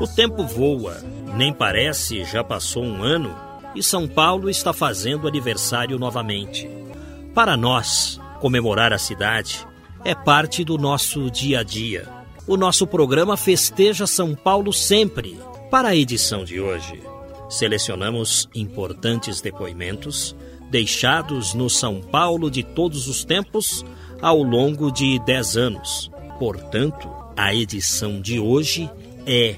O tempo voa, nem parece já passou um ano e São Paulo está fazendo aniversário novamente. Para nós, comemorar a cidade é parte do nosso dia a dia. O nosso programa festeja São Paulo sempre. Para a edição de hoje, selecionamos importantes depoimentos deixados no São Paulo de todos os tempos ao longo de 10 anos. Portanto, a edição de hoje é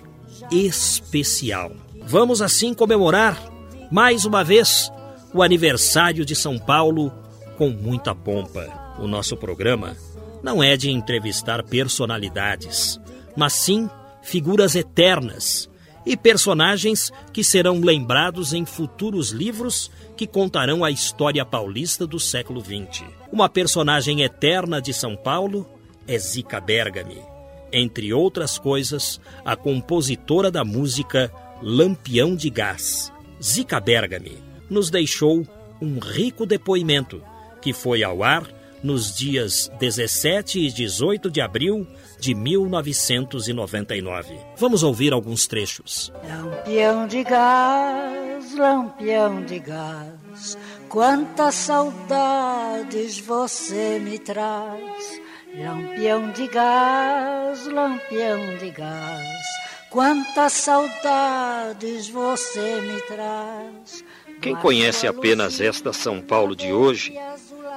especial. Vamos assim comemorar mais uma vez o aniversário de São Paulo com muita pompa. O nosso programa não é de entrevistar personalidades, mas sim figuras eternas e personagens que serão lembrados em futuros livros que contarão a história paulista do século XX. Uma personagem eterna de São Paulo é Zica Bergami. Entre outras coisas, a compositora da música Lampião de Gás. Zica Bergami nos deixou um rico depoimento que foi ao ar nos dias 17 e 18 de abril de 1999. Vamos ouvir alguns trechos. Lampião de gás, lampião de gás, quantas saudades você me traz. Lampião de gás, lampião de gás, quantas saudades você me traz. Quem conhece apenas esta São Paulo de hoje,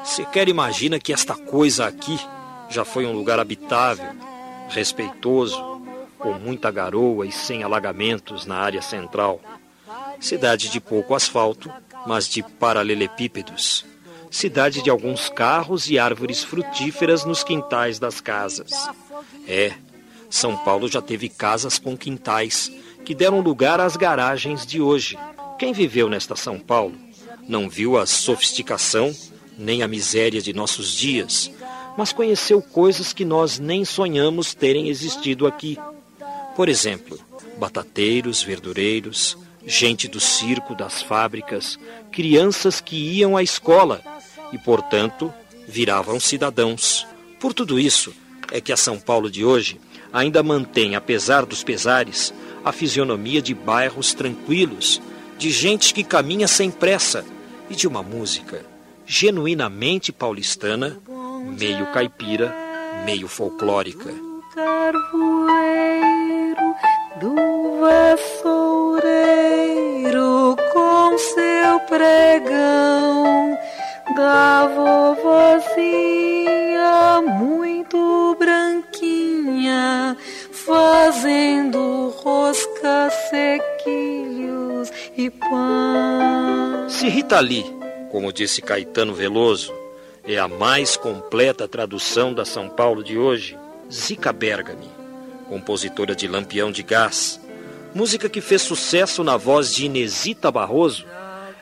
sequer imagina que esta coisa aqui já foi um lugar habitável, respeitoso, com muita garoa e sem alagamentos na área central. Cidade de pouco asfalto, mas de paralelepípedos. Cidade de alguns carros e árvores frutíferas nos quintais das casas. É, São Paulo já teve casas com quintais que deram lugar às garagens de hoje. Quem viveu nesta São Paulo não viu a sofisticação nem a miséria de nossos dias, mas conheceu coisas que nós nem sonhamos terem existido aqui. Por exemplo, batateiros, verdureiros, gente do circo, das fábricas, crianças que iam à escola e, portanto, viravam cidadãos. Por tudo isso, é que a São Paulo de hoje ainda mantém, apesar dos pesares, a fisionomia de bairros tranquilos, de gente que caminha sem pressa e de uma música genuinamente paulistana, meio caipira, meio folclórica. Carvoeiro do vassoureiro com seu pregão da vovozinha muito branquinha fazendo rosca, sequilhos e pão. Se Rita Lee, como disse Caetano Veloso, é a mais completa tradução da São Paulo de hoje, Zica Bergami, compositora de Lampião de Gás, música que fez sucesso na voz de Inesita Barroso,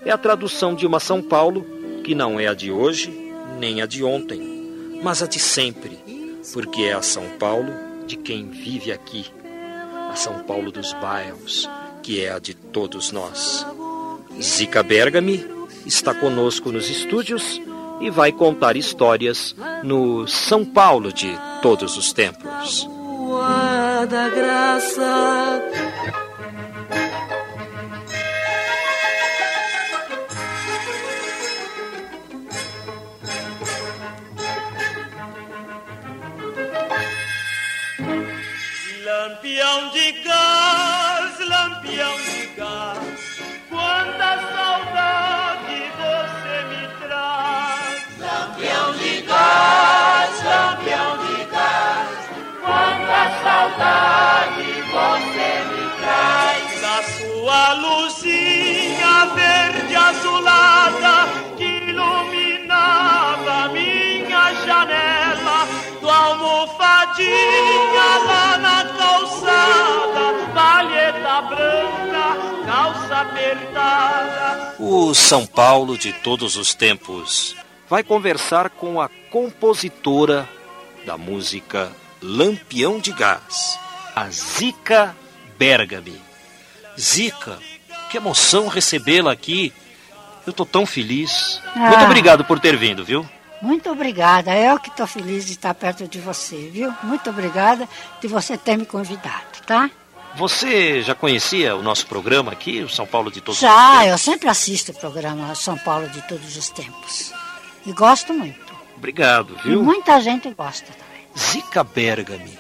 é a tradução de uma São Paulo que não é a de hoje nem a de ontem, mas a de sempre, porque é a São Paulo de quem vive aqui, a São Paulo dos bairros, que é a de todos nós. Zica Bergami está conosco nos estúdios e vai contar histórias no São Paulo de todos os tempos. Da Graça. Lampião de gás, lampião de gás, quanta saudade você me traz. Lampião de gás, lampião de gás, quanta saudade você me traz. Da sua luzinha verde azulada. O São Paulo de todos os tempos vai conversar com a compositora da música Lampião de Gás, a Zica Bergami. Zica, que emoção recebê-la aqui. Eu tô tão feliz. Ah. Muito obrigado por ter vindo, viu? Muito obrigada. Eu que estou feliz de estar perto de você, viu? Muito obrigada de você ter me convidado, tá? Você já conhecia o nosso programa aqui, o São Paulo de todos os Já, tempos? eu sempre assisto o programa São Paulo de todos os tempos. E gosto muito. Obrigado, E viu? muita gente gosta também. Zica Bergami.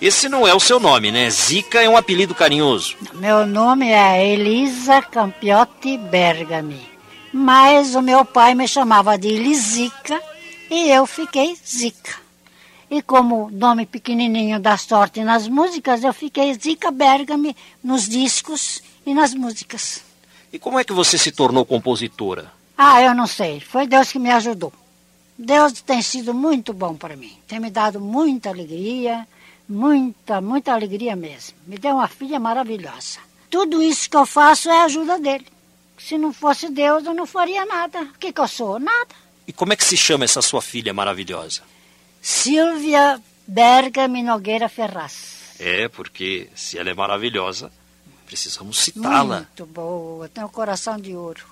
Esse não é o seu nome, né? Zica é um apelido carinhoso. Meu nome é Elisa Campiotti Bergami. Mas o meu pai me chamava de Elisica e eu fiquei Zica. E como nome pequenininho dá sorte nas músicas, eu fiquei Zica Bergami nos discos e nas músicas. E como é que você se tornou compositora? Ah, eu não sei. Foi Deus que me ajudou. Deus tem sido muito bom para mim. Tem me dado muita alegria, muita, muita alegria mesmo. Me deu uma filha maravilhosa. Tudo isso que eu faço é a ajuda dele. Se não fosse Deus, eu não faria nada. O que, que eu sou? Nada. E como é que se chama essa sua filha maravilhosa? Silvia Bergami Nogueira Ferraz. É, porque se ela é maravilhosa, precisamos citá-la. Muito boa, tem um coração de ouro.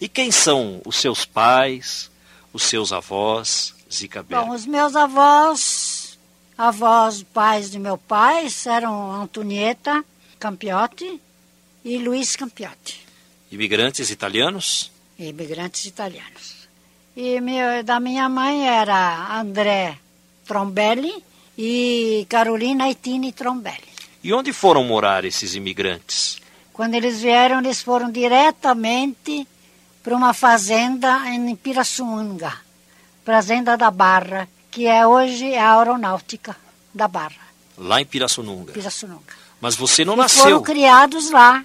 E quem são os seus pais, os seus avós, Zica Bom, Bergami? os meus avós, avós, pais de meu pai, eram Antonieta Campiotti e Luiz Campiotti, Imigrantes italianos? imigrantes italianos. E meu, da minha mãe era André Trombelli e Carolina Itini Trombelli. E onde foram morar esses imigrantes? Quando eles vieram, eles foram diretamente para uma fazenda em Pirassununga, fazenda da Barra, que é hoje a aeronáutica da Barra, Lá em Pirassununga. Pirassununga. Mas você não e foram nasceu. criados lá,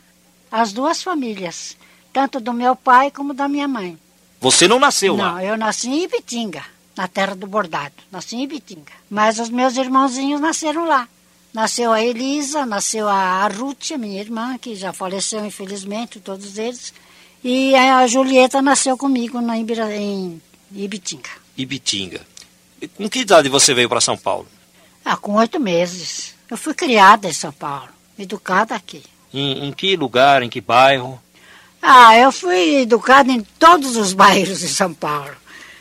as duas famílias, tanto do meu pai como da minha mãe. Você não nasceu Não, lá. eu nasci em Ibitinga, na terra do bordado. Nasci em Ibitinga. Mas os meus irmãozinhos nasceram lá. Nasceu a Elisa, nasceu a Ruth, minha irmã, que já faleceu, infelizmente, todos eles. E a Julieta nasceu comigo na Ibira, em Ibitinga. Ibitinga. E com que idade você veio para São Paulo? Ah, com oito meses. Eu fui criada em São Paulo, educada aqui. Em, em que lugar, em que bairro? Ah, eu fui educada em todos os bairros de São Paulo.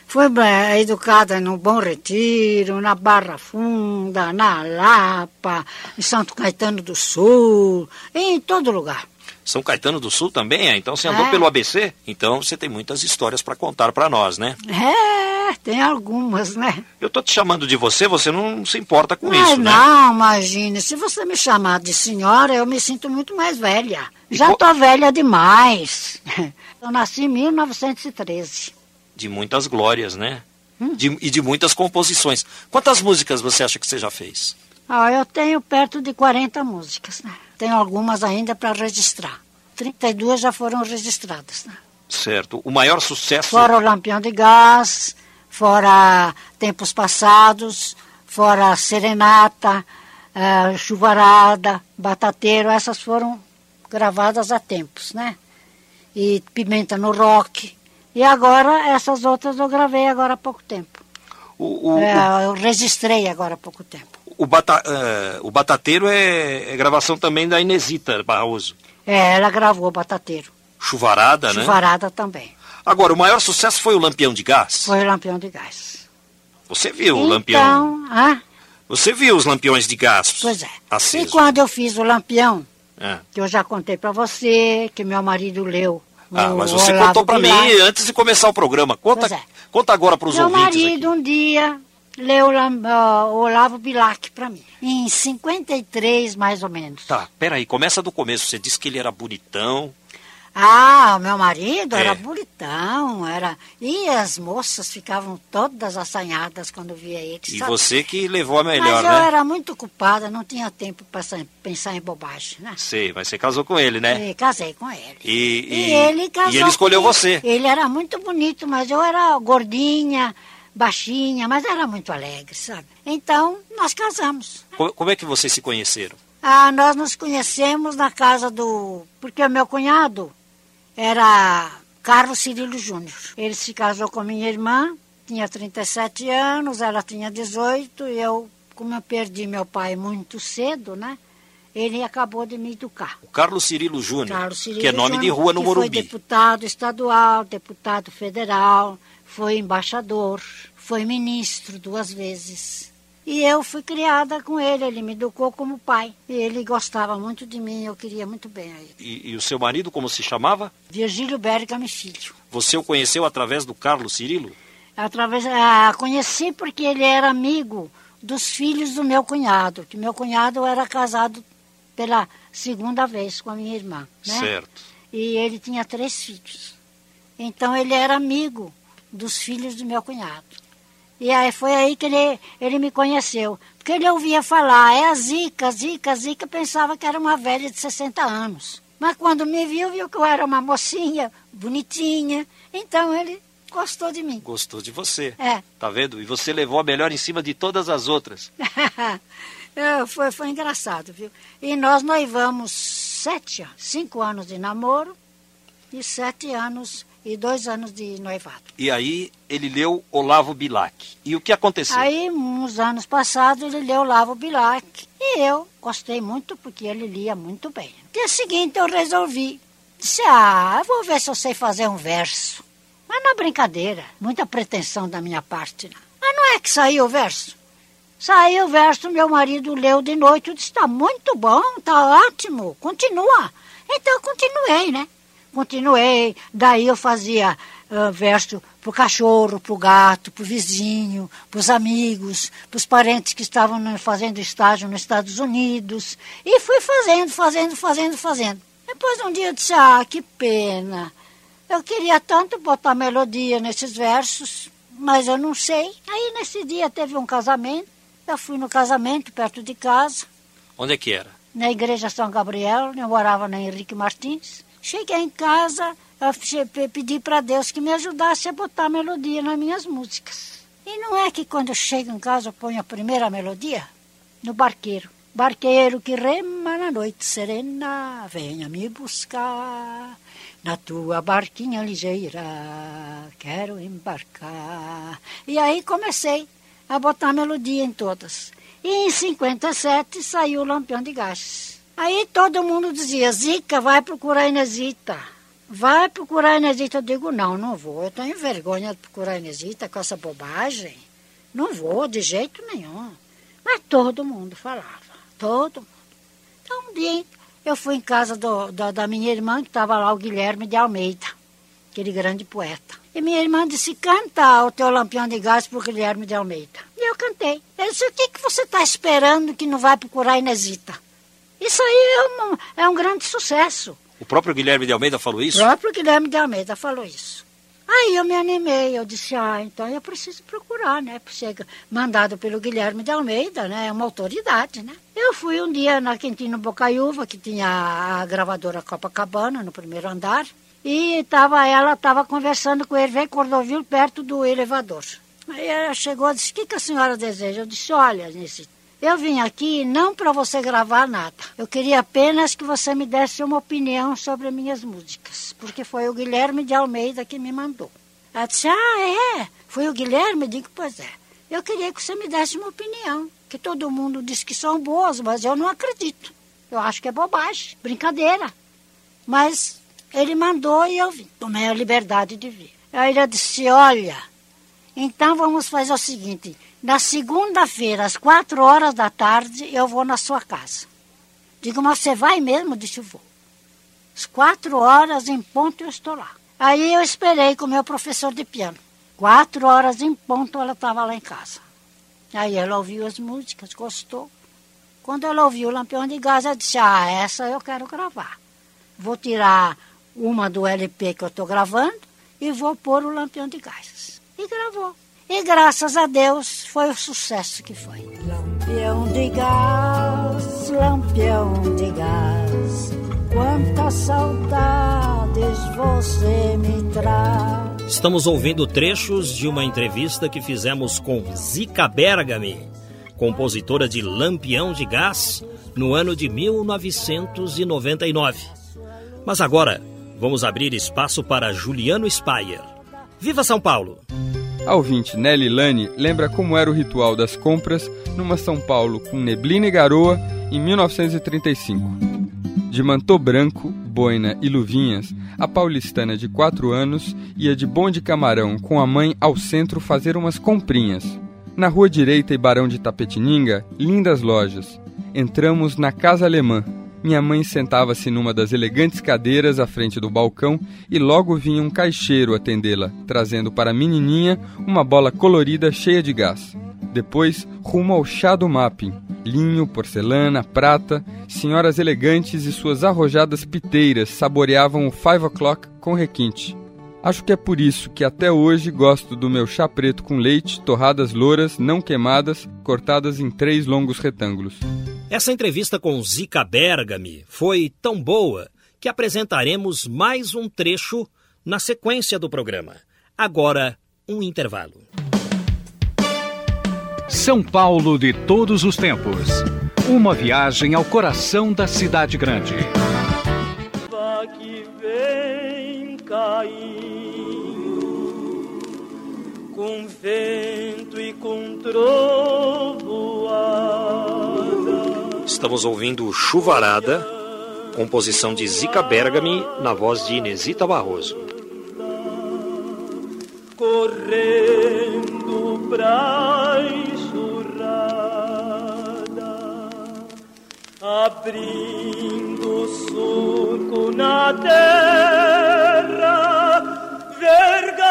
Fui eh, educada no Bom Retiro, na Barra Funda, na Lapa, em Santo Caetano do Sul, em todo lugar. São Caetano do Sul também, é? Então você andou É. pelo ABC? Então você tem muitas histórias para contar para nós, né? É, tem algumas, né? Eu tô te chamando de você, você não se importa com isso, né? não, imagine, se você me chamar de senhora, eu me sinto muito mais velha. Já co- tô velha demais. Eu nasci em 1913. De muitas glórias, né? Hum. De- e de muitas composições. Quantas músicas você acha que você já fez? Ah, eu tenho perto de 40 músicas, né? Tenho algumas ainda para registrar. 32 já foram registradas, né? Certo. O maior sucesso. Fora o Lampião de Gás, fora Tempos Passados, fora Serenata, eh, Chuvarada, Batateiro, essas foram gravadas há tempos, né? E Pimenta no Rock. E agora, essas outras eu gravei agora há pouco tempo. O, o, Eh, eu registrei agora há pouco tempo. o, bata, eh, o Batateiro é, é gravação também da Inesita Barroso. É, ela gravou Batateiro. Chuvarada, né? Chuvarada também. Agora, o maior sucesso foi o Lampião de Gás. Foi o Lampião de Gás. Você viu o então, Lampião? ah, Você viu os Lampiões de Gás? pois é. E Acesos. quando eu fiz o Lampião, É. que eu já contei para você, que meu marido leu. Ah, mas você Olavo contou para mim antes de começar o programa. Conta, é. conta agora para os Meu ouvintes marido aqui. um dia leu ah, o Olavo Bilac para mim. Em 53, mais ou menos. Tá, peraí, começa do começo. Você disse que ele era bonitão. Ah, o meu marido É. era bonitão, era. E as moças ficavam todas assanhadas quando via ele. E sabe? você que levou a Mas melhor, eu né? era muito ocupada, não tinha tempo para pensar em bobagem, né? Sei, mas você casou com ele, né? E casei com ele. E, E ele casou. e ele escolheu você. Ele era muito bonito, mas eu era gordinha, baixinha, mas era muito alegre, sabe? Então, nós casamos. Co- Como é que vocês se conheceram? Ah, nós nos conhecemos na casa do. Porque o meu cunhado era Carlos Cirilo Júnior. Ele se casou com minha irmã, tinha 37 anos, ela tinha 18, e eu, como eu perdi meu pai muito cedo, né? Ele acabou de me educar. O Carlos Cirilo Júnior, que é nome de Júnior, rua no que Foi Morumbi. deputado estadual, deputado federal, foi embaixador, foi ministro duas vezes. E eu fui criada com ele, ele me educou como pai. E ele gostava muito de mim, eu queria muito bem a ele. E, e o seu marido, como se chamava? Virgílio Bergame Filho. Você o conheceu através do Carlos Cirilo? Através, ah, conheci porque ele era amigo dos filhos do meu cunhado, que meu cunhado era casado pela segunda vez com a minha irmã. Né? Certo. E ele tinha três filhos. Então ele era amigo dos filhos do meu cunhado. E aí foi aí que ele, ele me conheceu. Porque ele ouvia falar, é a Zica, Zica, Zica, pensava que era uma velha de 60 anos. Mas quando me viu, viu que eu era uma mocinha, bonitinha. Então ele gostou de mim. Gostou de você. É. Tá vendo? E você levou a melhor em cima de todas as outras. Foi, foi engraçado, viu? E nós noivamos sete cinco anos de namoro e sete anos e dois anos de noivado. E aí ele leu Olavo Bilac. E o que aconteceu? Aí, uns anos passados, ele leu Lavo Bilac e eu gostei muito porque ele lia muito bem. No dia seguinte, eu resolvi. Disse, ah, vou ver se eu sei fazer um verso. Mas não é brincadeira, muita pretensão da minha parte. Não. Mas não é que saiu o verso. Saiu o verso, meu marido leu de noite, eu disse, está muito bom, está ótimo, continua. Então eu continuei, né? Continuei, daí eu fazia ah, verso pro cachorro, pro gato, pro vizinho, pros amigos, pros parentes que estavam fazendo estágio nos Estados Unidos. E fui fazendo, fazendo, fazendo, fazendo. Depois um dia eu disse, ah, que pena. Eu queria tanto botar melodia nesses versos, mas eu não sei. Aí nesse dia teve um casamento. Eu fui no casamento perto de casa, Onde é que era? na igreja São Gabriel, eu morava na Henrique Martins. Cheguei em casa, eu pedi para Deus que me ajudasse a botar melodia nas minhas músicas. E não é que quando eu chego em casa eu ponho a primeira melodia? No barqueiro. Barqueiro que rema na noite serena, venha me buscar. Na tua barquinha ligeira, quero embarcar. E aí comecei a botar melodia em todas. E em 57 saiu o Lampião de Gás. Aí todo mundo dizia, Zica, vai procurar a Inesita. Vai procurar a Inesita. Eu digo, não, não vou. Eu tenho vergonha de procurar a Inesita com essa bobagem. Não vou, de jeito nenhum. Mas todo mundo falava, todo mundo. Então um dia eu fui em casa do- da, da minha irmã, que estava lá o Guilherme de Almeida, aquele grande poeta. E minha irmã disse, canta o teu lampião de gás pro Guilherme de Almeida. E eu cantei. Ele disse, o que, que você está esperando que não vai procurar a Inesita? Isso aí é um, é um grande sucesso. O próprio Guilherme de Almeida falou O isso? próprio Guilherme de Almeida falou isso. Aí eu me animei, eu disse, ah, então eu preciso procurar, né? Ser mandado pelo Guilherme de Almeida, né? É uma autoridade, né? Eu fui um dia na Quintino Bocaiúva, que tinha a gravadora Copacabana, no primeiro andar, e tava, ela estava conversando com ele, veio Cordovil, perto do elevador. Aí ela chegou e disse, o que, que a senhora deseja? Eu disse, olha, Nesse, eu vim aqui não para você gravar nada. Eu queria apenas que você me desse uma opinião sobre as minhas músicas, porque foi o Guilherme de Almeida que me mandou. Ela disse, ah, é? Foi o Guilherme? Digo, pois é. Eu queria que você me desse uma opinião, que todo mundo diz que são boas, mas eu não acredito. Eu acho que é bobagem, brincadeira. Mas ele mandou e eu vim. Tomei a liberdade de vir. Aí ele disse, olha, então vamos fazer o seguinte: na segunda-feira, às quatro horas da tarde, eu vou na sua casa. Digo, mas você vai mesmo? Disse, vou. Às quatro horas em ponto eu estou lá. Aí eu esperei com o meu professor de piano. Quatro horas em ponto ela estava lá em casa. Aí ela ouviu as músicas, gostou. Quando ela ouviu o Lampião de Gás, ela disse, ah, essa eu quero gravar. Vou tirar uma do LP que eu estou gravando e vou pôr o Lampião de Gás. E gravou. E graças a Deus foi o sucesso que foi. Lampião de gás, lampião de gás, quantas saudades você me traz. Estamos ouvindo trechos de uma entrevista que fizemos com Zica Bergami, compositora de Lampião de Gás, no ano de 1999. Mas agora, vamos abrir espaço para Juliano Spayer. Viva São Paulo! A ouvinte Nelly Lani lembra como era o ritual das compras numa São Paulo com neblina e garoa em 1935. De mantô branco, boina e luvinhas, a paulistana de quatro anos ia de bonde camarão com a mãe ao centro fazer umas comprinhas. Na rua direita e Barão de Tapetininga, lindas lojas. Entramos na Casa Alemã, minha mãe sentava-se numa das elegantes cadeiras à frente do balcão e logo vinha um caixeiro atendê-la, trazendo para a menininha uma bola colorida cheia de gás. Depois, rumo ao chá do mapping. Linho, porcelana, prata, senhoras elegantes e suas arrojadas piteiras saboreavam o five o'clock com requinte. Acho que é por isso que até hoje gosto do meu chá preto com leite, torradas louras, não queimadas, cortadas em três longos retângulos. Essa entrevista com Zica Bergami foi tão boa que apresentaremos mais um trecho na sequência do programa. Agora, um intervalo. São Paulo de todos os tempos. Uma viagem ao coração da cidade grande. que vem caindo com vento e com trovoada. Estamos ouvindo Chuvarada, composição de Zica Bergami, na voz de Inesita Barroso. Correndo pra enxurrada, abrindo surco na terra, vergastando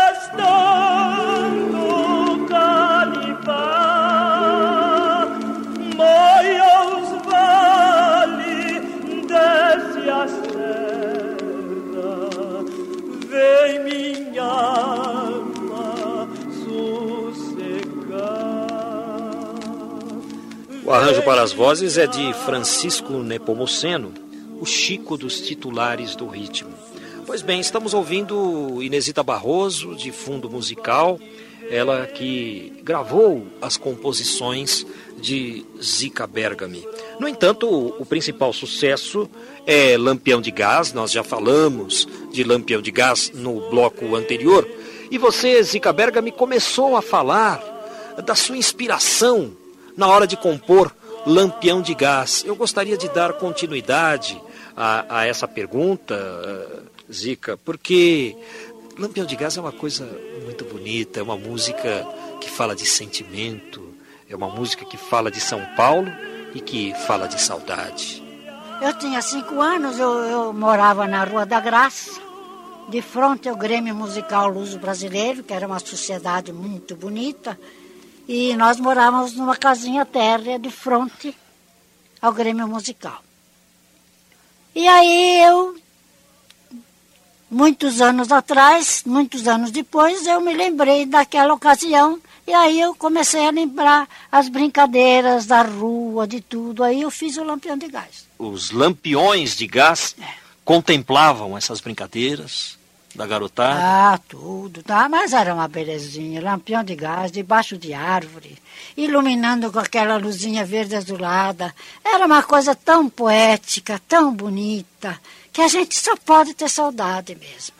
arranjo para as vozes é de Francisco Nepomuceno, o Chico dos titulares do ritmo. Pois bem, estamos ouvindo Inesita Barroso, de fundo musical, ela que gravou as composições de Zica Bergami. No entanto, o principal sucesso é Lampião de Gás, nós já falamos de Lampião de Gás no bloco anterior, e você, Zica Bergami, começou a falar da sua inspiração na hora de compor Lampião de Gás. Eu gostaria de dar continuidade a, a essa pergunta, uh, Zica, porque Lampião de Gás é uma coisa muito bonita, é uma música que fala de sentimento, é uma música que fala de São Paulo e que fala de saudade. Eu tinha cinco anos, eu, eu morava na Rua da Graça, de frente ao Grêmio Musical Luso Brasileiro, que era uma sociedade muito bonita, e nós morávamos numa casinha térrea de frente ao Grêmio Musical. E aí eu, muitos anos atrás, muitos anos depois, eu me lembrei daquela ocasião e aí eu comecei a lembrar as brincadeiras da rua, de tudo. Aí eu fiz o Lampião de Gás. Os lampiões de gás contemplavam essas brincadeiras da garotada. Ah, tudo, tá? Mas era uma belezinha. Lampião de gás, debaixo de árvore, iluminando com aquela luzinha verde azulada. Era uma coisa tão poética, tão bonita, que a gente só pode ter saudade mesmo.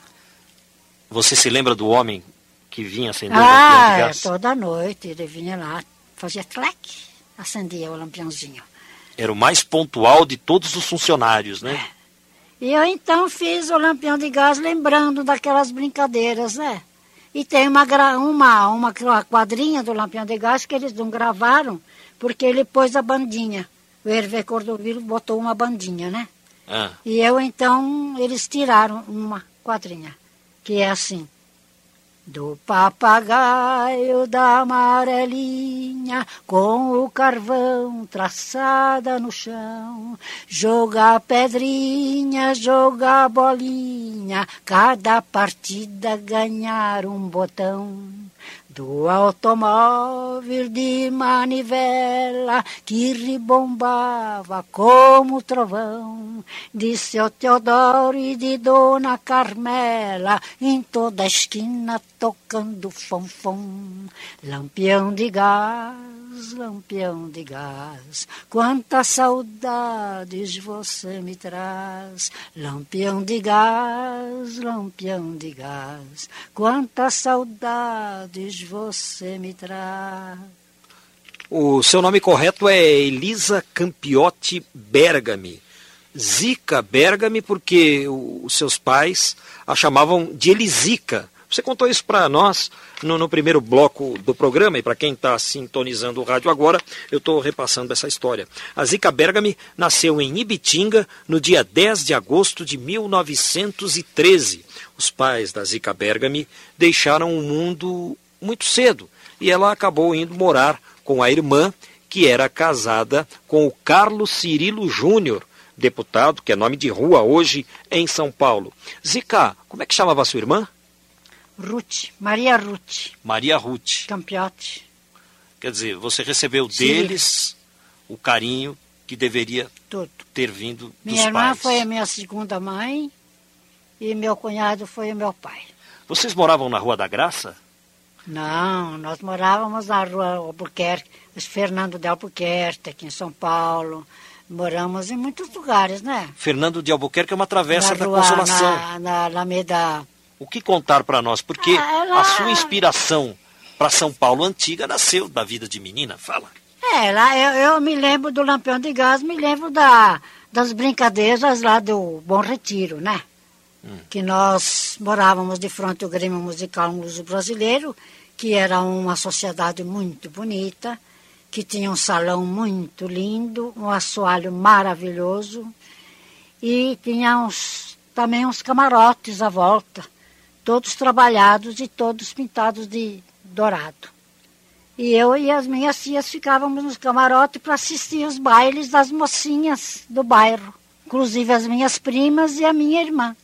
Você se lembra do homem que vinha acender o lampião Ah, de é, gás? toda noite ele vinha lá, fazia tlec, acendia o lampiãozinho. Era o mais pontual de todos os funcionários, né? E eu então fiz o lampião de gás lembrando daquelas brincadeiras, né? E tem uma, uma, uma quadrinha do lampião de gás que eles não gravaram, porque ele pôs a bandinha. O Hervé Cordovilo botou uma bandinha, né? Ah, E eu então, eles tiraram uma quadrinha, que é assim. Do papagaio da amarelinha, com o carvão traçada no chão. Jogar pedrinha, jogar bolinha, cada partida ganhar um botão do automóvel de manivela que ribombava como trovão, de seu Teodoro e de Dona Carmela, em toda a esquina tocando fonfon, lampião de gás, lampião de gás, quantas saudades você me traz, lampião de gás, lampião de gás, quantas saudades você me traz. O seu nome correto é Elisa Campiotti Bergami. Zica Bergami porque os seus pais a chamavam de Elisica. Você contou isso para nós no, no, primeiro bloco do programa, e para quem está sintonizando o rádio agora, eu estou repassando essa história. A Zica Bergami nasceu em Ibitinga no dia 10 de agosto de 1913. Os pais da Zica Bergami deixaram o mundo muito cedo e ela acabou indo morar com a irmã, que era casada com o Carlos Cirilo Júnior, deputado, que é nome de rua hoje em São Paulo. Zica, como é que chamava sua irmã? Ruth, Maria Ruth. Maria Ruth. Campiotti. Quer dizer, você recebeu Sim. deles o carinho que deveria Tudo. ter vindo minha dos irmã pais. foi a minha segunda mãe e meu cunhado foi o meu pai. Vocês moravam na Rua da Graça? Não, nós morávamos na rua Albuquerque, Fernando de Albuquerque, aqui em São Paulo. Moramos em muitos lugares, né? Fernando de Albuquerque é uma travessa na da rua, Consolação. Na, na Alameda. O que contar para nós? Porque Ah, ela- a sua inspiração para São Paulo antiga nasceu da vida de menina. Fala. É, lá eu, eu me lembro do Lampião de Gás, me lembro da, das brincadeiras lá do Bom Retiro, né? Que nós morávamos de frente ao Grêmio Musical Luso Brasileiro, que era uma sociedade muito bonita, que tinha um salão muito lindo, um assoalho maravilhoso, e tinha uns, também uns camarotes à volta, todos trabalhados e todos pintados de dourado. E eu e as minhas tias ficávamos nos camarotes para assistir os bailes das mocinhas do bairro, inclusive as minhas primas e a minha irmã,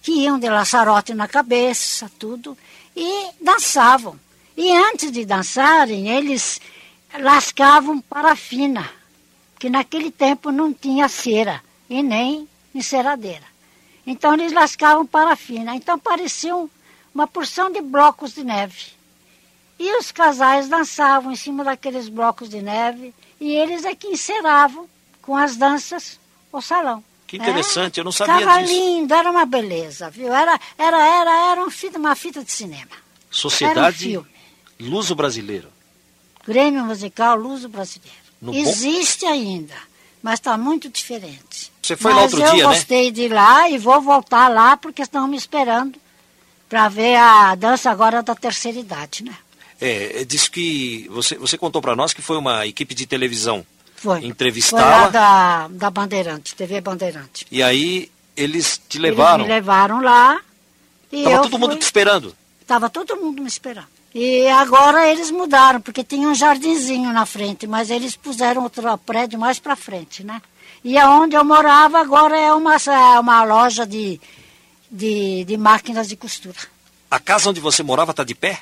que iam de laçarote na cabeça, tudo, e dançavam. E antes de dançarem, eles lascavam parafina, que naquele tempo não tinha cera e nem enceradeira. Então eles lascavam parafina. Então pareciam uma porção de blocos de neve. E os casais dançavam em cima daqueles blocos de neve e eles é que enceravam com as danças o salão. Que interessante, eu não sabia Ficava disso. lindo, era uma beleza, viu? Era, era, era, era um fita, uma fita de cinema. Um Sociedade filme. Luso Brasileiro. Grêmio Musical Luso Brasileiro. No bom- Existe ainda, mas está muito diferente. Você foi lá mas outro eu dia, né? gostei de ir lá e vou voltar lá porque estão me esperando para ver a dança agora da terceira idade, né? É, disse que você, você contou para nós que foi uma equipe de televisão Foi. entrevistá-la. Foi lá da, da Bandeirante, TV Bandeirante. E aí eles te levaram. Eles me levaram lá. E Tava eu todo mundo fui- te esperando. Tava todo mundo me esperando. E agora eles mudaram, porque tinha um jardinzinho na frente, mas eles puseram outro prédio mais para frente, né? E aonde eu morava agora é uma, é uma loja de, de, de máquinas de costura. A casa onde você morava está de pé?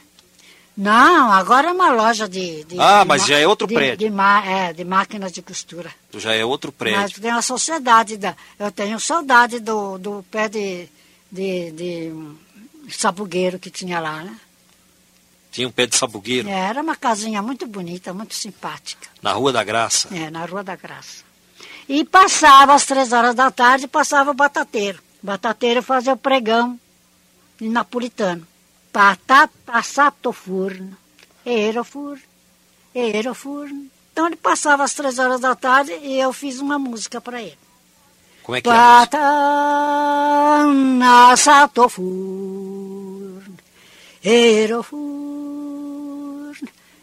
Não, agora é uma loja de. de- Ah, de mas ma- já é outro de- prédio. É, de máquinas de costura. Já é outro Mas prédio. tem a sociedade. Da, eu tenho saudade do, do pé de, de, de sabugueiro que tinha lá, né? Tinha um pé de sabugueiro É, Era uma casinha muito bonita, muito simpática. na Rua da Graça. É, na Rua da Graça. E passava às três horas da tarde, passava o batateiro. O batateiro fazia o pregão em napolitano. Patata sato forno, era o forno, era o forno. Então ele passava às três horas da tarde e eu fiz uma música para ele. Como é que é? Patana sato forno, era o forno,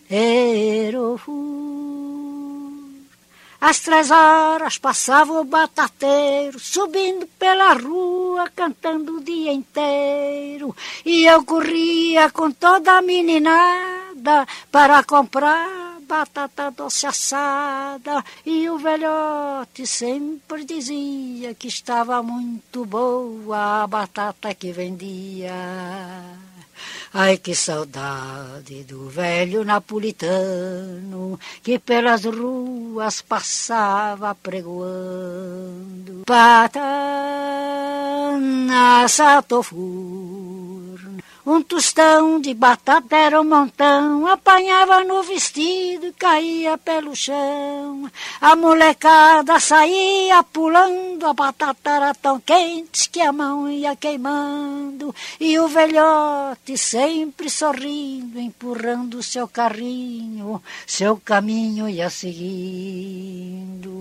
era o forno. Às três horas passava o batateiro, subindo pela rua, cantando o dia inteiro. E eu corria com toda a meninada para comprar batata doce assada. E o velhote sempre dizia que estava muito boa a batata que vendia. Ai, que saudade do velho napolitano que pelas ruas passava pregoando. Patana satofur um tostão de batata era um montão, apanhava no vestido e caía pelo chão. A molecada saía pulando, a batata era tão quente que a mão ia queimando. E o velhote sempre sorrindo, empurrando seu carrinho, seu caminho ia seguindo.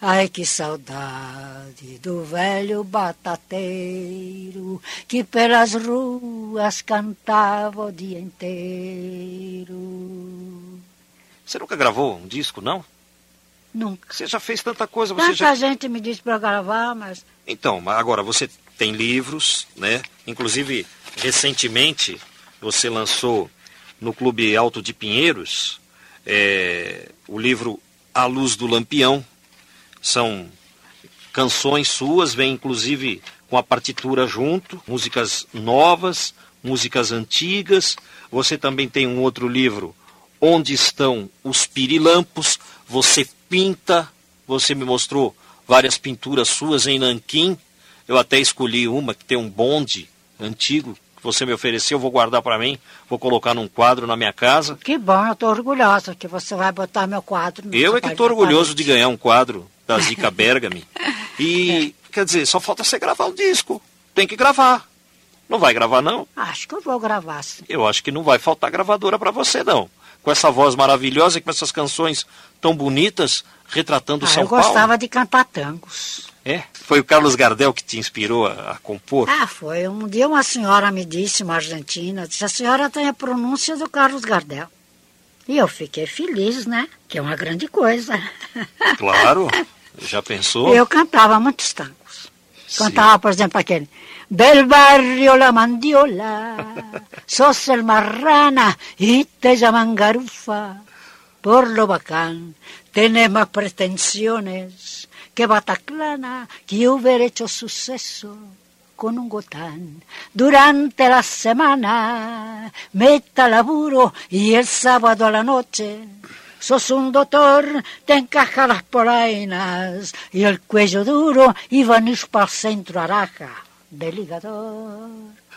Ai, que saudade do velho batateiro que pelas ruas cantava o dia inteiro. Você nunca gravou um disco, não? Nunca. Você já fez tanta coisa. Você Tanta já... gente me disse para gravar, mas. Então, agora você tem livros, né? Inclusive, recentemente, você lançou no Clube Alto de Pinheiros é, o livro A Luz do Lampião, são canções suas, vem inclusive com a partitura junto, músicas novas, músicas antigas. Você também tem um outro livro, Onde Estão os Pirilampos? Você pinta, você me mostrou várias pinturas suas em Nanquim. Eu até escolhi uma que tem um bonde antigo que você me ofereceu, vou guardar para mim, vou colocar num quadro na minha casa. Que bom, eu estou orgulhosa que você vai botar meu quadro. no Eu é que estou orgulhoso de ganhar um quadro da Zica Bergami. E, quer dizer, só falta você gravar o disco. Tem que gravar. Não vai gravar, não? Acho que eu vou gravar, sim. Eu acho que não vai faltar gravadora para você, não. Com essa voz maravilhosa, e com essas canções tão bonitas, retratando Ah, São eu gostava Paulo. de cantar tangos. É? Foi o Carlos Gardel que te inspirou a, a compor? Ah, foi. Um dia uma senhora me disse, uma argentina, disse, a senhora tem a pronúncia do Carlos Gardel. E eu fiquei feliz, né? Que é uma grande coisa. Claro. Já pensou? Eu cantava muitos tangos. Sim. Cantava, por exemplo, aquele Del barrio la mandiola, sos el marrana y te llaman garufa. Por lo bacán, tenés más pretensiones que Bataclana, que hubiera hecho suceso con un gotán. Durante la semana, meta laburo y el sábado a la noche. Sos un doctor, te encaja las polainas y el cuello duro y venís para el centro araja del ligador.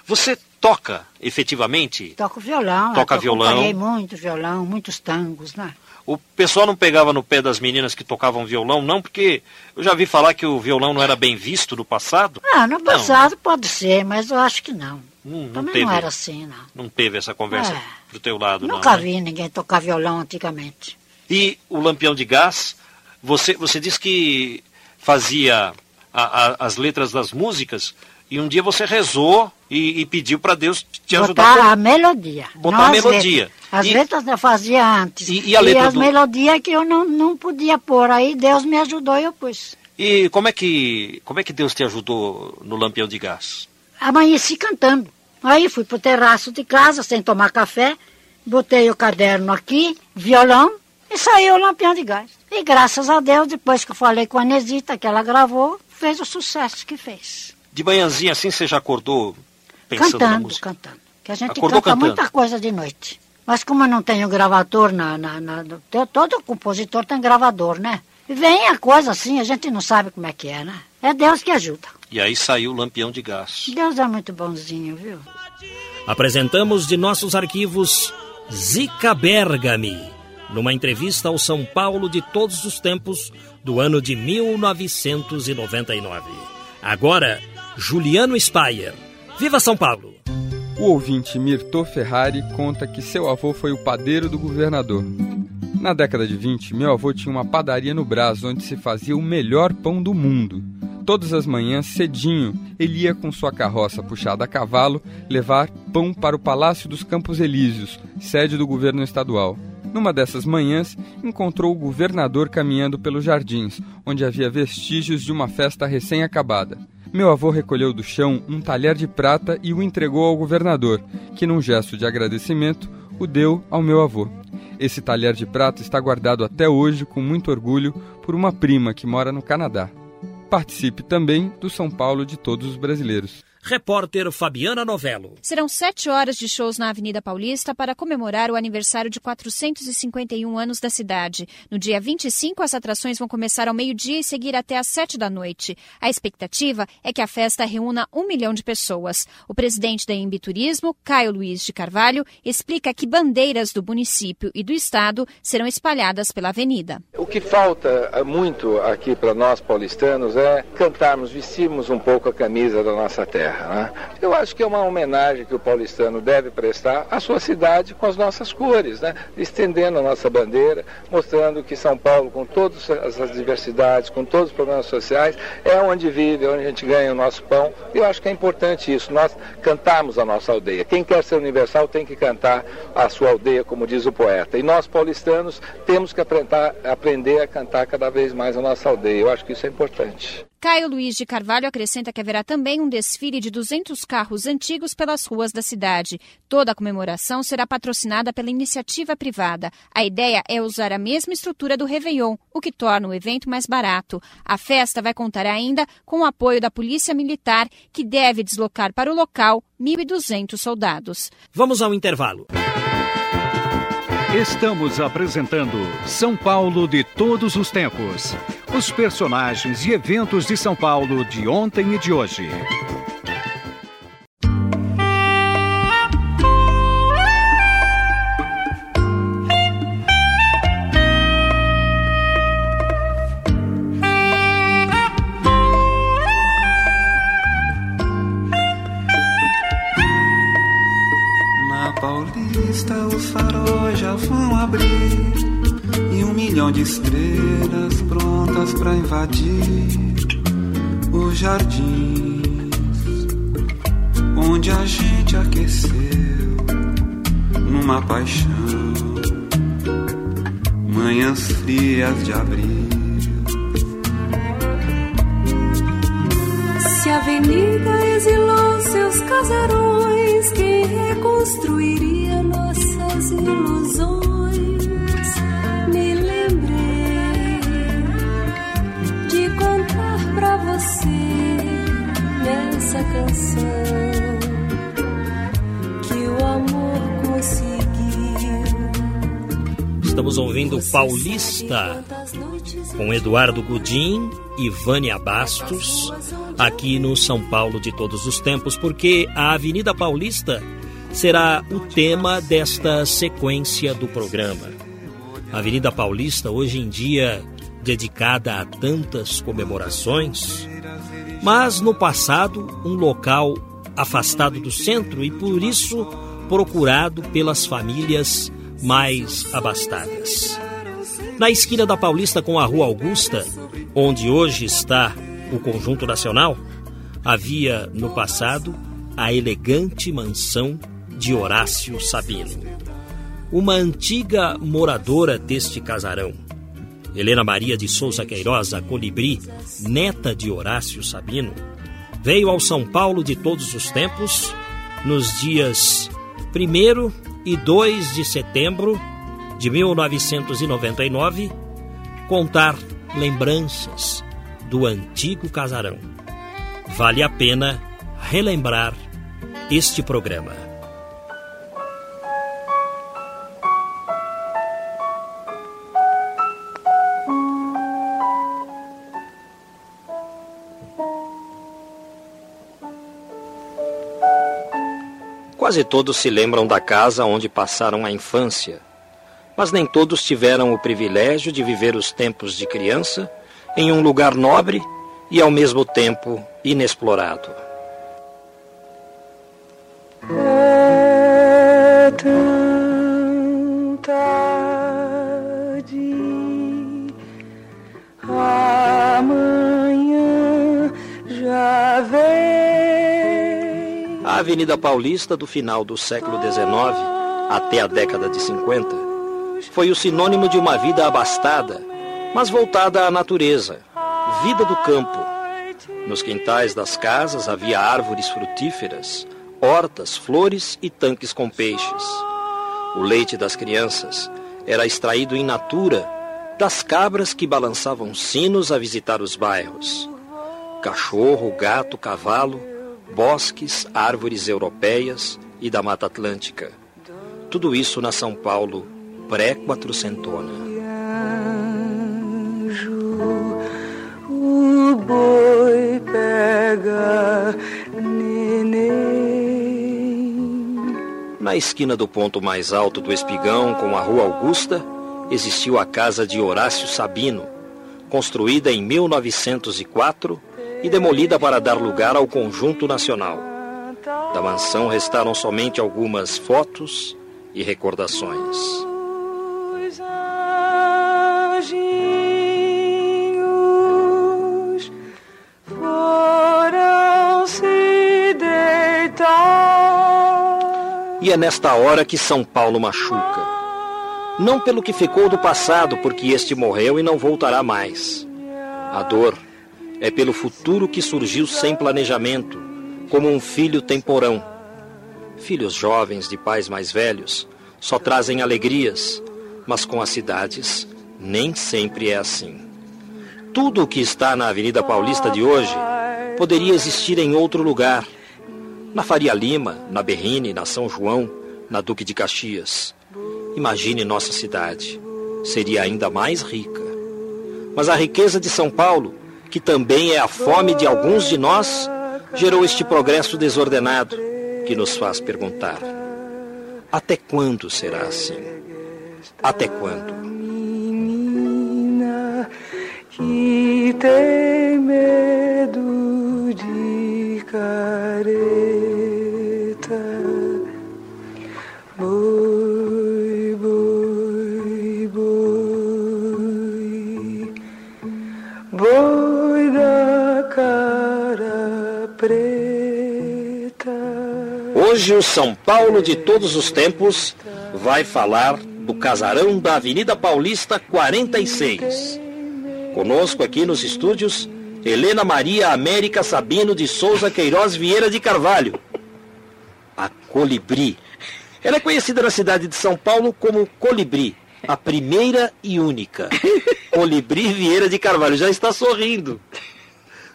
Você toca efetivamente? Toco violão. Toca violão. acompanhei muito violão, muitos tangos, né? O pessoal não pegava no pé das meninas que tocavam violão, não, porque eu já vi falar que o violão não era bem visto no passado. Ah, no passado pode ser, mas eu acho que não. Não, não Também teve, não era assim, não. não teve essa conversa É. pro teu lado, Nunca não. né? vi ninguém tocar violão antigamente. E o Lampião de Gás, você, você disse que fazia a- a- as letras das músicas e um dia você rezou e, e pediu para Deus te ajudar. Botar a melodia. Botar não a melodia. letras. As E- letras eu fazia antes. E- e a letra as do- melodias que eu não, não podia pôr. Aí Deus me ajudou e eu pus. E como é que como é que Deus te ajudou no Lampião de Gás? Amanheci cantando. Aí fui pro terraço de casa, sem tomar café, botei o caderno aqui, violão, e saiu o lampião de gás. E graças a Deus, depois que eu falei com a Nesita, que ela gravou, fez o sucesso que fez. De manhãzinha assim você já acordou pensando na cantando, música? cantando. Que a gente Acordou canta cantando? muita coisa de noite. Mas como eu não tenho gravador na, na, na- todo compositor tem gravador, né? E vem a coisa assim, a gente não sabe como é que é, né? É Deus que ajuda. E aí saiu o Lampião de Gás. Deus é muito bonzinho, viu? Apresentamos de nossos arquivos Zica Bergami, numa entrevista ao São Paulo de todos os tempos do ano de 1999. Agora, Juliano Spayer. Viva São Paulo! O ouvinte Mirto Ferrari conta que seu avô foi o padeiro do governador. Na década de 20, meu avô tinha uma padaria no Brás onde se fazia o melhor pão do mundo. Todas as manhãs, cedinho, ele ia com sua carroça puxada a cavalo levar pão para o Palácio dos Campos Elíseos, sede do governo estadual. Numa dessas manhãs, encontrou o governador caminhando pelos jardins, onde havia vestígios de uma festa recém-acabada. Meu avô recolheu do chão um talher de prata e o entregou ao governador, que, num gesto de agradecimento, o deu ao meu avô. Esse talher de prata está guardado até hoje com muito orgulho por uma prima que mora no Canadá. Participe também do São Paulo de todos os brasileiros. Repórter Fabiana Novello. Serão sete horas de shows na Avenida Paulista para comemorar o aniversário de 451 anos da cidade. No dia 25, as atrações vão começar ao meio-dia e seguir até às sete da noite. A expectativa é que a festa reúna um milhão de pessoas. O presidente da Embi Turismo, Caio Luiz de Carvalho, explica que bandeiras do município e do estado serão espalhadas pela avenida. O que falta muito aqui para nós paulistanos é cantarmos, vestirmos um pouco a camisa da nossa terra terra. Né? Eu acho que é uma homenagem que o paulistano deve prestar à sua cidade com as nossas cores, né? estendendo a nossa bandeira, mostrando que São Paulo, com todas as diversidades, com todos os problemas sociais, é onde vive, é onde a gente ganha o nosso pão. Eu acho que é importante isso, nós cantarmos a nossa aldeia. Quem quer ser universal tem que cantar a sua aldeia, como diz o poeta. E nós, paulistanos, temos que aprender, a cantar cada vez mais a nossa aldeia. Eu acho que isso é importante. Caio Luiz de Carvalho acrescenta que haverá também um desfile de 200 carros antigos pelas ruas da cidade. Toda a comemoração será patrocinada pela iniciativa privada. A ideia é usar a mesma estrutura do Réveillon, o que torna o evento mais barato. A festa vai contar ainda com o apoio da Polícia Militar, que deve deslocar para o local 1.200 soldados. Vamos ao intervalo. Estamos apresentando São Paulo de todos os tempos. Os personagens e eventos de São Paulo de ontem e de hoje. Milhão de estrelas prontas para invadir os jardins onde a gente aqueceu numa paixão. Manhãs frias de abril. Se a avenida exilou seus casarões, quem reconstruiria nossas ilusões? Essa canção que o amor conseguiu. Estamos ouvindo Paulista com Eduardo Gudim e Vânia Bastos aqui no São Paulo de todos os tempos, porque a Avenida Paulista será o tema desta sequência do programa. A Avenida Paulista, hoje em dia dedicada a tantas comemorações, mas no passado um local afastado do centro e por isso procurado pelas famílias mais abastadas. Na esquina da Paulista com a Rua Augusta, onde hoje está o Conjunto Nacional, havia no passado a elegante mansão de Horácio Sabino. Uma antiga moradora deste casarão, Helena Maria de Souza Queiroz, a Colibri, neta de Horácio Sabino, veio ao São Paulo de todos os tempos nos dias 1 e 2 de setembro de 1999 contar lembranças do antigo casarão. Vale a pena relembrar este programa. Quase todos se lembram da casa onde passaram a infância, mas nem todos tiveram o privilégio de viver os tempos de criança em um lugar nobre e ao mesmo tempo inexplorado. A Avenida Paulista, do final do século XIX até a década de 50, foi o sinônimo de uma vida abastada, mas voltada à natureza, vida do campo, Nos quintais das casas havia árvores frutíferas, hortas, flores e tanques com peixes. O leite das crianças era extraído in natura das cabras que balançavam sinos a visitar os bairros. Cachorro, gato, cavalo, bosques, árvores europeias e da Mata Atlântica. Tudo isso na São Paulo pré-quatrocentona. O boi pega neném. Na esquina do ponto mais alto do Espigão, com a Rua Augusta, existiu a casa de Horácio Sabino, construída em 1904 e demolida para dar lugar ao Conjunto Nacional. Da mansão restaram somente algumas fotos e recordações. E é nesta hora que São Paulo machuca. Não pelo que ficou do passado, porque este morreu e não voltará mais. A dor é pelo futuro que surgiu sem planejamento, como um filho temporão. Filhos jovens de pais mais velhos só trazem alegrias, mas com as cidades nem sempre é assim. Tudo o que está na Avenida Paulista de hoje poderia existir em outro lugar. Na Faria Lima, na Berrine, na São João, na Duque de Caxias. Imagine nossa cidade. Seria ainda mais rica. Mas a riqueza de São Paulo, que também é a fome de alguns de nós, gerou este progresso desordenado que nos faz perguntar: até quando será assim? Até quando? Hoje o São Paulo de todos os tempos vai falar do casarão da Avenida Paulista 46. Conosco aqui nos estúdios, Helena Maria América Sabino de Souza Queiroz Vieira de Carvalho. A Colibri. Ela é conhecida na cidade de São Paulo como Colibri, a primeira e única. Colibri Vieira de Carvalho. Já está sorrindo.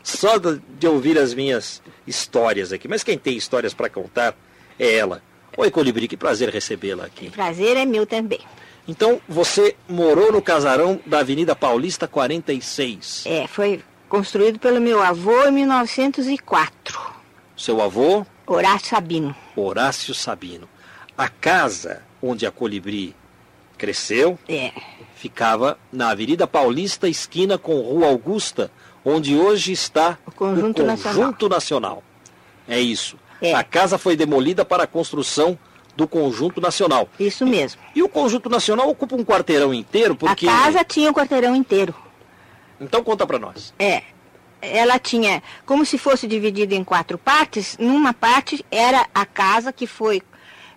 Só de de ouvir as minhas histórias aqui. Mas quem tem histórias para contar é ela. Oi, Colibri, que prazer recebê-la aqui. Prazer é meu também. Então, você morou no casarão da Avenida Paulista 46. É, foi construído pelo meu avô em 1904, Seu avô, Horácio Sabino. Horácio Sabino. A casa onde a Colibri cresceu É, ficava na Avenida Paulista, esquina com Rua Augusta, onde hoje está O Conjunto o Nacional. Conjunto Nacional. É isso. É. A casa foi demolida para a construção do Conjunto Nacional. isso mesmo. E o Conjunto Nacional ocupa um quarteirão inteiro, porque... A casa tinha o quarteirão inteiro. Então conta para nós. É. Ela tinha, como se fosse dividida em quatro partes, numa parte era a casa que foi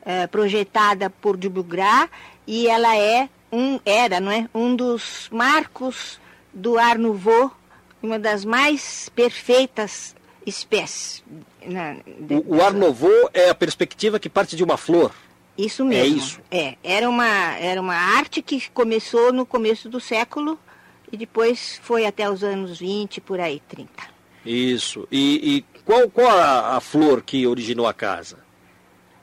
eh, projetada por Dubugras e ela é um, era, não é? Um dos marcos do Art Nouveau, uma das mais perfeitas espécies. Na- O, o Art Nouveau é a perspectiva que parte de uma flor. Isso mesmo. isso. É, era uma, era uma arte que começou no começo do século e depois foi até os anos 20, por aí, 30. Isso. E, e qual, qual a, a flor que originou a casa?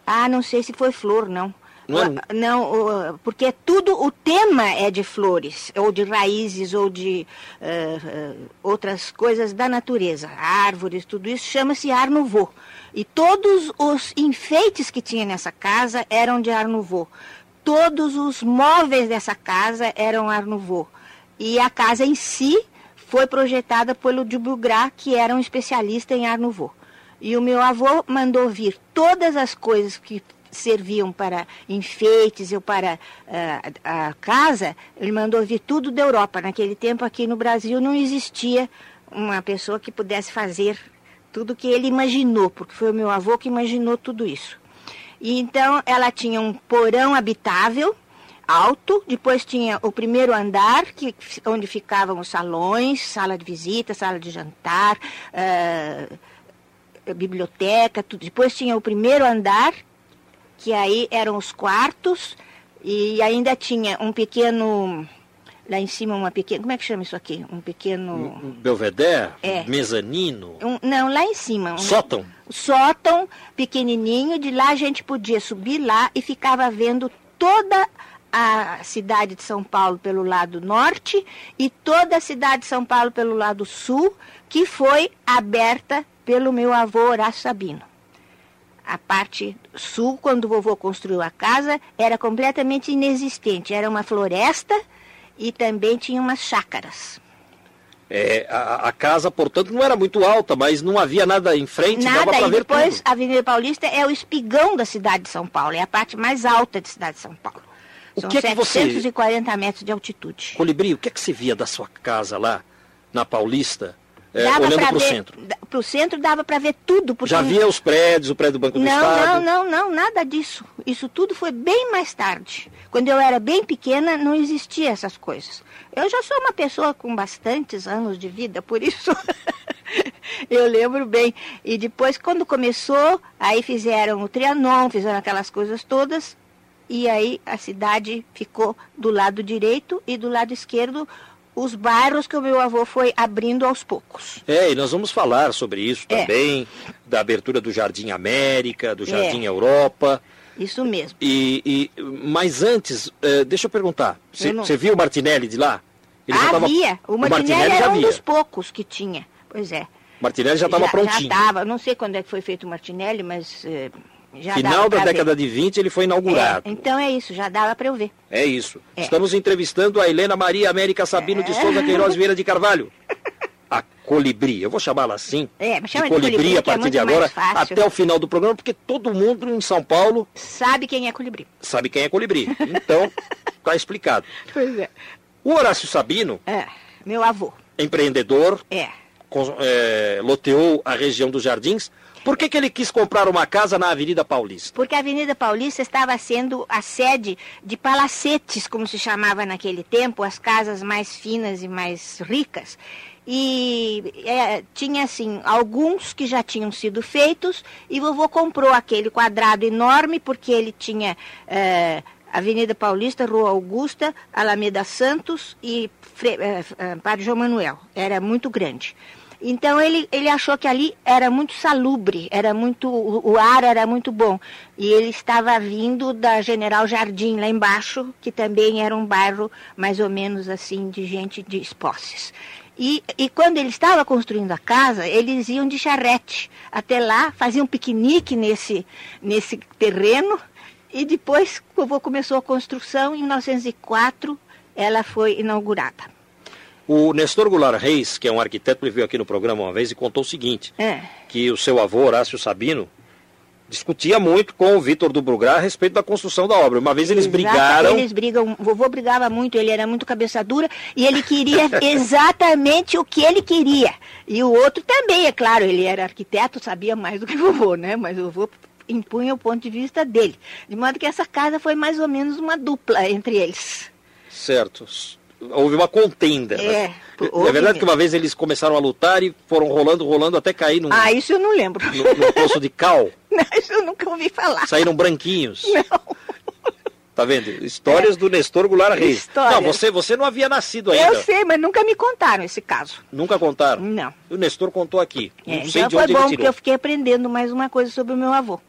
Ah, não sei se foi flor, não. Não é? Ah, Não, porque tudo, o tema é de flores, ou de raízes, ou de eh, outras coisas da natureza, árvores, tudo isso chama-se Art Nouveau. E todos os enfeites que tinha nessa casa eram de Art Nouveau. Todos os móveis dessa casa eram Art Nouveau. E a casa em si foi projetada pelo Dubugras, que era um especialista em Art Nouveau. E o meu avô mandou vir todas as coisas que serviam para enfeites ou para ah, a casa, ele mandou vir tudo da Europa. Naquele tempo, aqui no Brasil, não existia uma pessoa que pudesse fazer tudo que ele imaginou, porque foi o meu avô que imaginou tudo isso. E então ela tinha um porão habitável, alto, depois tinha o primeiro andar, que, onde ficavam os salões, sala de visita, sala de jantar, uh, biblioteca, tudo. Depois tinha o primeiro andar, que aí eram os quartos, e ainda tinha um pequeno lá em cima uma pequena, como é que chama isso aqui? Um pequeno... Um belvedere? É. Mezanino? Um, não, lá em cima. Um, Sótão? Sótão, pequenininho, de lá a gente podia subir lá e ficava vendo toda a cidade de São Paulo pelo lado norte e toda a cidade de São Paulo pelo lado sul, que foi aberta pelo meu avô Horácio Sabino. A parte sul, quando o vovô construiu a casa, era completamente inexistente. Era uma floresta e também tinha umas chácaras. É, a, a, casa, portanto, não era muito alta, mas não havia nada em frente, nada, dava para e ver depois tudo. a Avenida Paulista é o espigão da cidade de São Paulo, é a parte mais alta da cidade de São Paulo. O São que é que você- 740 metros de altitude. Colibri, o que é que você via da sua casa lá, na Paulista, é, Dava olhando para o centro? da- Pro centro dava para ver tudo. Porque Já via os prédios, o prédio do Banco do Não, Estado? não, não, não, nada disso. Isso tudo foi bem mais tarde. Quando eu era bem pequena, não existia essas coisas. Eu já sou uma pessoa com bastantes anos de vida, por isso eu lembro bem. E depois, quando começou, aí fizeram o Trianon, fizeram aquelas coisas todas, e aí a cidade ficou do lado direito e do lado esquerdo os bairros que o meu avô foi abrindo aos poucos. É, e nós vamos falar sobre isso É. também, da abertura do Jardim América, do É. Jardim Europa. Isso mesmo. E, e- mas antes, eh, deixa eu perguntar, você não- viu o Martinelli de lá? já tava- Havia. O Martinelli, já era um dos poucos que tinha. Pois é. Martinelli já estava prontinho. Já estava. Não sei quando é que foi feito o Martinelli, mas eh, já Final da década ver. de 20 ele foi inaugurado. É, então é isso, já dava para eu ver. É isso. É. Estamos entrevistando a Helena Maria América Sabino de Souza Queiroz Vieira de Carvalho. A Colibri, eu vou chamá-la assim. É, me de chama de colibri, Colibri, a é partir de agora, até o final do programa, porque todo mundo em São Paulo Sabe quem é colibri? sabe quem é Colibri. Então, tá explicado. Pois é. O Horácio Sabino, É, meu avô. empreendedor, É. com- é, loteou a região dos Jardins. Por que, que ele quis comprar uma casa na Avenida Paulista? Porque a Avenida Paulista estava sendo a sede de palacetes, como se chamava naquele tempo, as casas mais finas e mais ricas. E é, tinha, assim, alguns que já tinham sido feitos, e vovô comprou aquele quadrado enorme, porque ele tinha é, Avenida Paulista, Rua Augusta, Alameda Santos e Fre é, é, Padre João Manuel. Era muito grande. Então ele, ele achou que ali era muito salubre, era muito o, o ar era muito bom. E ele estava vindo da General Jardim lá embaixo, que também era um bairro mais ou menos assim de gente de posses. E, e quando ele estava construindo a casa, eles iam de charrete até lá, faziam piquenique nesse, nesse terreno. E depois, começou a construção, em 1904, ela foi inaugurada. O Nestor Goulart Reis, que é um arquiteto, ele veio aqui no programa uma vez e contou o seguinte, É. que o seu avô, Horácio Sabino, discutia muito com o Vitor do Brugrá a respeito da construção da obra. Uma vez eles Exata- brigaram, Eles brigam, o vovô brigava muito, ele era muito cabeça dura e ele queria exatamente o que ele queria. E o outro também, é claro, ele era arquiteto, sabia mais do que o vovô, né? Mas o vovô impunha o ponto de vista dele. De modo que essa casa foi mais ou menos uma dupla entre eles. certo, houve uma contenda. É, né? houve É verdade que uma vez eles começaram a lutar e foram rolando, rolando até cair num, Ah, isso eu não lembro. num, num poço de cal. Não, isso eu nunca ouvi falar. Saíram branquinhos. Não. Tá vendo? Histórias do Nestor Goulart Reis. Histórias. Não, você, você não havia nascido ainda. Eu sei, mas nunca me contaram esse caso. Nunca contaram? Não. O Nestor contou aqui. É, não sei então de foi onde bom, porque eu fiquei aprendendo mais uma coisa sobre o meu avô.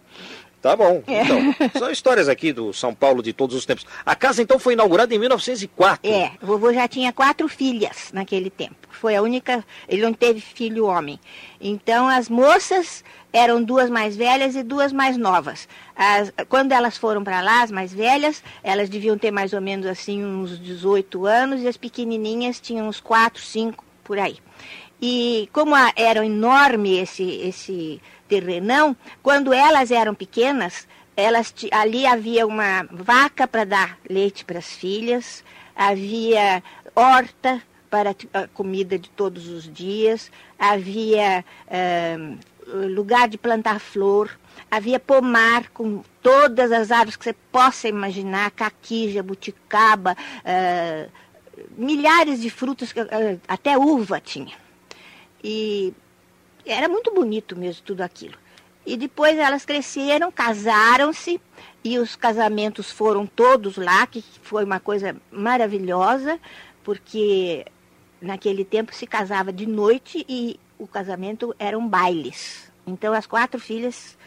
Tá bom. É. Então, são histórias aqui do São Paulo de todos os tempos. A casa então foi inaugurada em 1904. É, o vovô já tinha quatro filhas naquele tempo. Foi a única, ele não teve filho homem. Então as moças eram duas mais velhas e duas mais novas. As- quando elas foram para lá, as mais velhas, elas deviam ter mais ou menos assim uns 18 anos e as pequenininhas tinham uns 4, 5 por aí. E como a- era enorme esse, esse terrenão, quando elas eram pequenas, elas ali havia uma vaca para dar leite para as filhas, havia horta para a comida de todos os dias, havia eh, lugar de plantar flor, havia pomar com todas as árvores que você possa imaginar, caqui, jabuticaba, uh, milhares de frutas, uh, até uva tinha. E era muito bonito mesmo tudo aquilo. E depois elas cresceram, casaram-se, e os casamentos foram todos lá, que foi uma coisa maravilhosa, porque naquele tempo se casava de noite e o casamento eram bailes. Então as quatro filhas,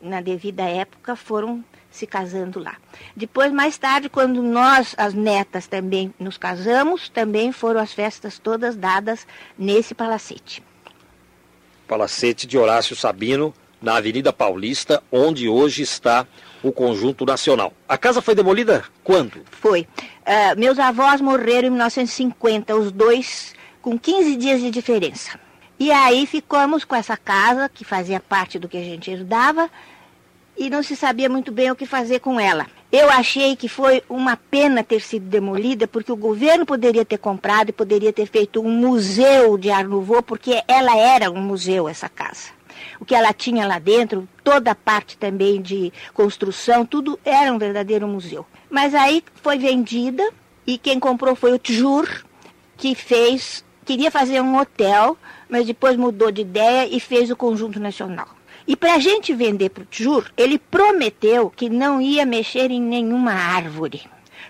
na devida época, foram se casando lá. Depois, mais tarde, quando nós, as netas, também nos casamos, também foram as festas todas dadas nesse palacete. Palacete de Horácio Sabino, na Avenida Paulista, onde hoje está o Conjunto Nacional. A casa foi demolida quando? Foi. Uh, meus avós morreram em 1950, os dois com 15 dias de diferença. E aí ficamos com essa casa, que fazia parte do que a gente herdava, e não se sabia muito bem o que fazer com ela. Eu achei que foi uma pena ter sido demolida, porque o governo poderia ter comprado e poderia ter feito um museu de Art Nouveau, porque ela era um museu, essa casa. O que ela tinha lá dentro, toda a parte também de construção, tudo era um verdadeiro museu. Mas aí foi vendida e quem comprou foi o Tjur, que fez, queria fazer um hotel, mas depois mudou de ideia e fez o Conjunto Nacional. E para a gente vender para o Tjur, ele prometeu que não ia mexer em nenhuma árvore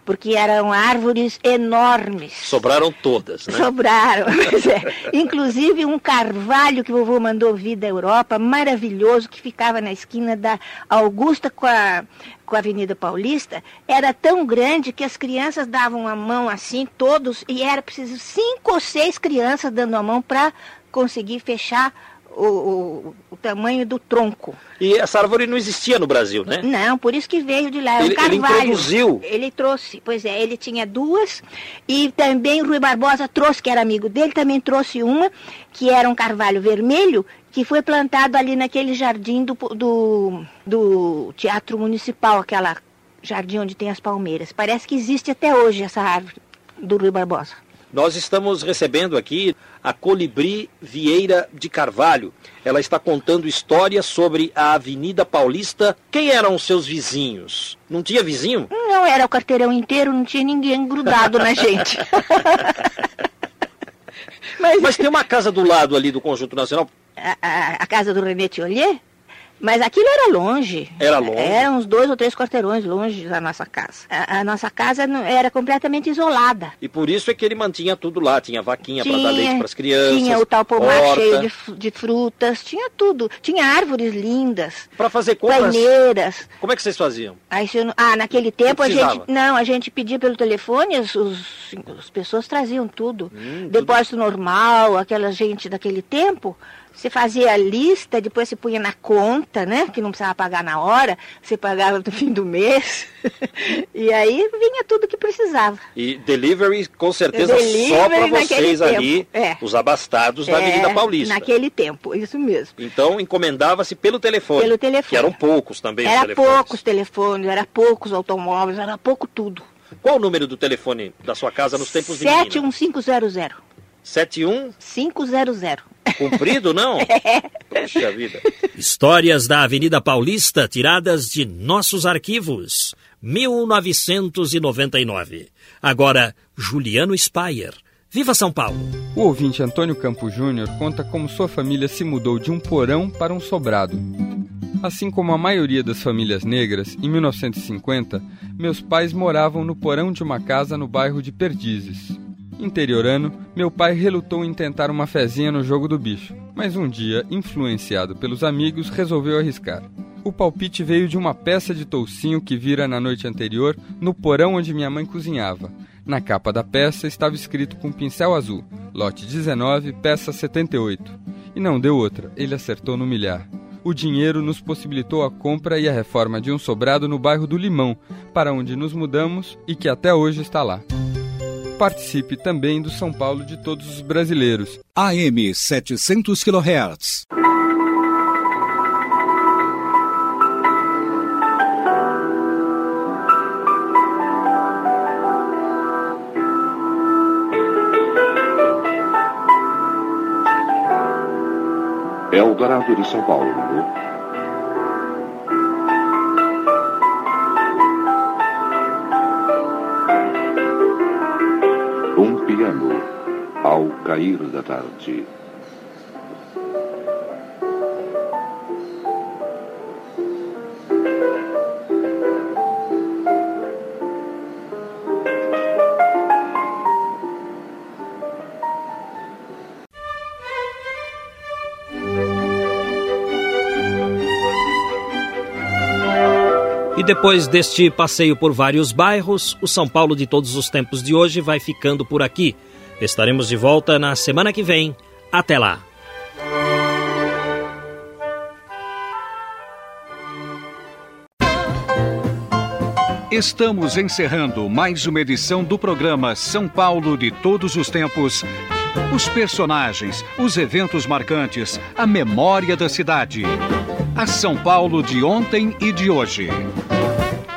porque eram árvores enormes. Sobraram todas, né? Sobraram, é. Inclusive um carvalho que o vovô mandou vir da Europa, maravilhoso, que ficava na esquina da Augusta com a, com a Avenida Paulista, era tão grande que as crianças davam a mão assim, todos, e era preciso cinco ou seis crianças dando a mão para conseguir fechar o, o, o, tamanho do tronco. E essa árvore não existia no Brasil, né? Não, por isso que veio de lá. É ele, um carvalho. Ele introduziu. Ele trouxe, pois é, ele tinha duas. E também Rui Barbosa trouxe, que era amigo dele, também trouxe uma, que era um carvalho vermelho, que foi plantado ali naquele jardim do, do, do Teatro Municipal, aquela jardim onde tem as palmeiras. Parece que existe até hoje essa árvore do Rui Barbosa. Nós estamos recebendo aqui a Colibri Vieira de Carvalho. Ela está contando histórias sobre a Avenida Paulista. Quem eram os seus vizinhos? Não tinha vizinho? Não, era o quarteirão inteiro, não tinha ninguém grudado na gente. Mas... Mas... tem uma casa do lado ali do Conjunto Nacional. A, a, a casa do René Tiollier? Mas aquilo era longe. Era longe? Era uns dois ou três quarteirões longe da nossa casa. A, a nossa casa era completamente isolada. E por isso é que ele mantinha tudo lá. Tinha vaquinha para dar leite para as crianças. Tinha o tal pomar horta. cheio de, de, frutas. Tinha tudo. Tinha árvores lindas. Para fazer compras? Paineiras. Como é que vocês faziam? Aí, ah, naquele tempo a gente... Não, a gente pedia pelo telefone, os, os as pessoas traziam tudo. Hum, Depósito tudo. normal, aquela gente daquele tempo... Você fazia a lista, depois você punha na conta, né? Que não precisava pagar na hora, você pagava no fim do mês. e aí vinha tudo que precisava. E delivery, com certeza, delivery só para vocês ali, é. os abastados da é, Avenida Paulista. Naquele tempo, isso mesmo. Então encomendava-se pelo telefone. Pelo telefone. Que eram poucos também era os telefones. poucos telefones, era poucos automóveis, era pouco tudo. Qual o número do telefone da sua casa nos tempos de 71500. 71500. Cumprido, não? Poxa vida. Histórias da Avenida Paulista tiradas de nossos arquivos. 1999. Agora, Juliano Spayer. Viva São Paulo! O ouvinte Antônio Campo Júnior conta como sua família se mudou de um porão para um sobrado. Assim como a maioria das famílias negras, em 1950, meus pais moravam no porão de uma casa no bairro de Perdizes. Interiorano, meu pai relutou em tentar uma fezinha no jogo do bicho, mas um dia, influenciado pelos amigos, resolveu arriscar. O palpite veio de uma peça de toucinho que vira na noite anterior no porão onde minha mãe cozinhava. Na capa da peça estava escrito com pincel azul: lote 19, peça 78. E não deu outra, ele acertou no milhar. O dinheiro nos possibilitou a compra e a reforma de um sobrado no bairro do Limão, para onde nos mudamos e que até hoje está lá. Participe também do São Paulo de todos os brasileiros. AM 700 kHz. Eldorado de São Paulo. Piano ao cair da tarde. E depois deste passeio por vários bairros, o São Paulo de todos os tempos de hoje vai ficando por aqui. Estaremos de volta na semana que vem. Até lá! Estamos encerrando mais uma edição do programa São Paulo de Todos os Tempos. Os personagens, os eventos marcantes, a memória da cidade. A São Paulo de ontem e de hoje.